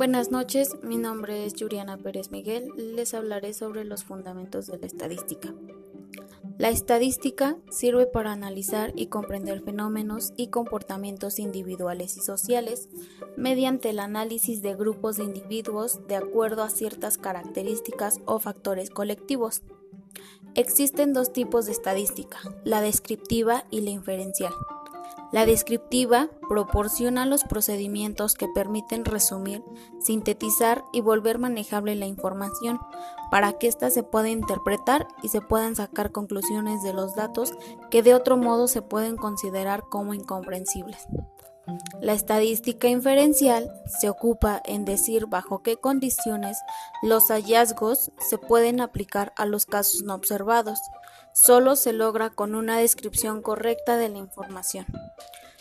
Buenas noches, mi nombre es Yuriana Pérez Miguel, les hablaré sobre los fundamentos de la estadística. La estadística sirve para analizar y comprender fenómenos y comportamientos individuales y sociales mediante el análisis de grupos de individuos de acuerdo a ciertas características o factores colectivos. Existen dos tipos de estadística, la descriptiva y la inferencial. La descriptiva proporciona los procedimientos que permiten resumir, sintetizar y volver manejable la información para que ésta se pueda interpretar y se puedan sacar conclusiones de los datos que de otro modo se pueden considerar como incomprensibles. La estadística inferencial se ocupa en decir bajo qué condiciones los hallazgos se pueden aplicar a los casos no observados. Solo se logra con una descripción correcta de la información.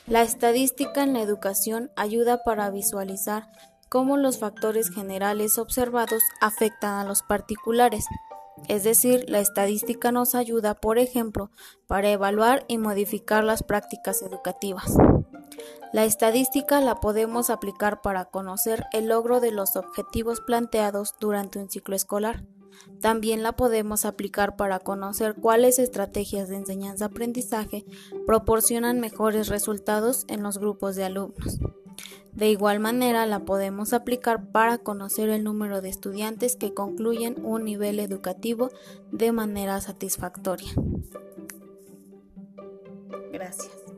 La estadística en la educación ayuda para visualizar cómo los factores generales observados afectan a los particulares. Es decir, la estadística nos ayuda, por ejemplo, para evaluar y modificar las prácticas educativas. La estadística la podemos aplicar para conocer el logro de los objetivos planteados durante un ciclo escolar. También la podemos aplicar para conocer cuáles estrategias de enseñanza-aprendizaje proporcionan mejores resultados en los grupos de alumnos. De igual manera, la podemos aplicar para conocer el número de estudiantes que concluyen un nivel educativo de manera satisfactoria. Gracias.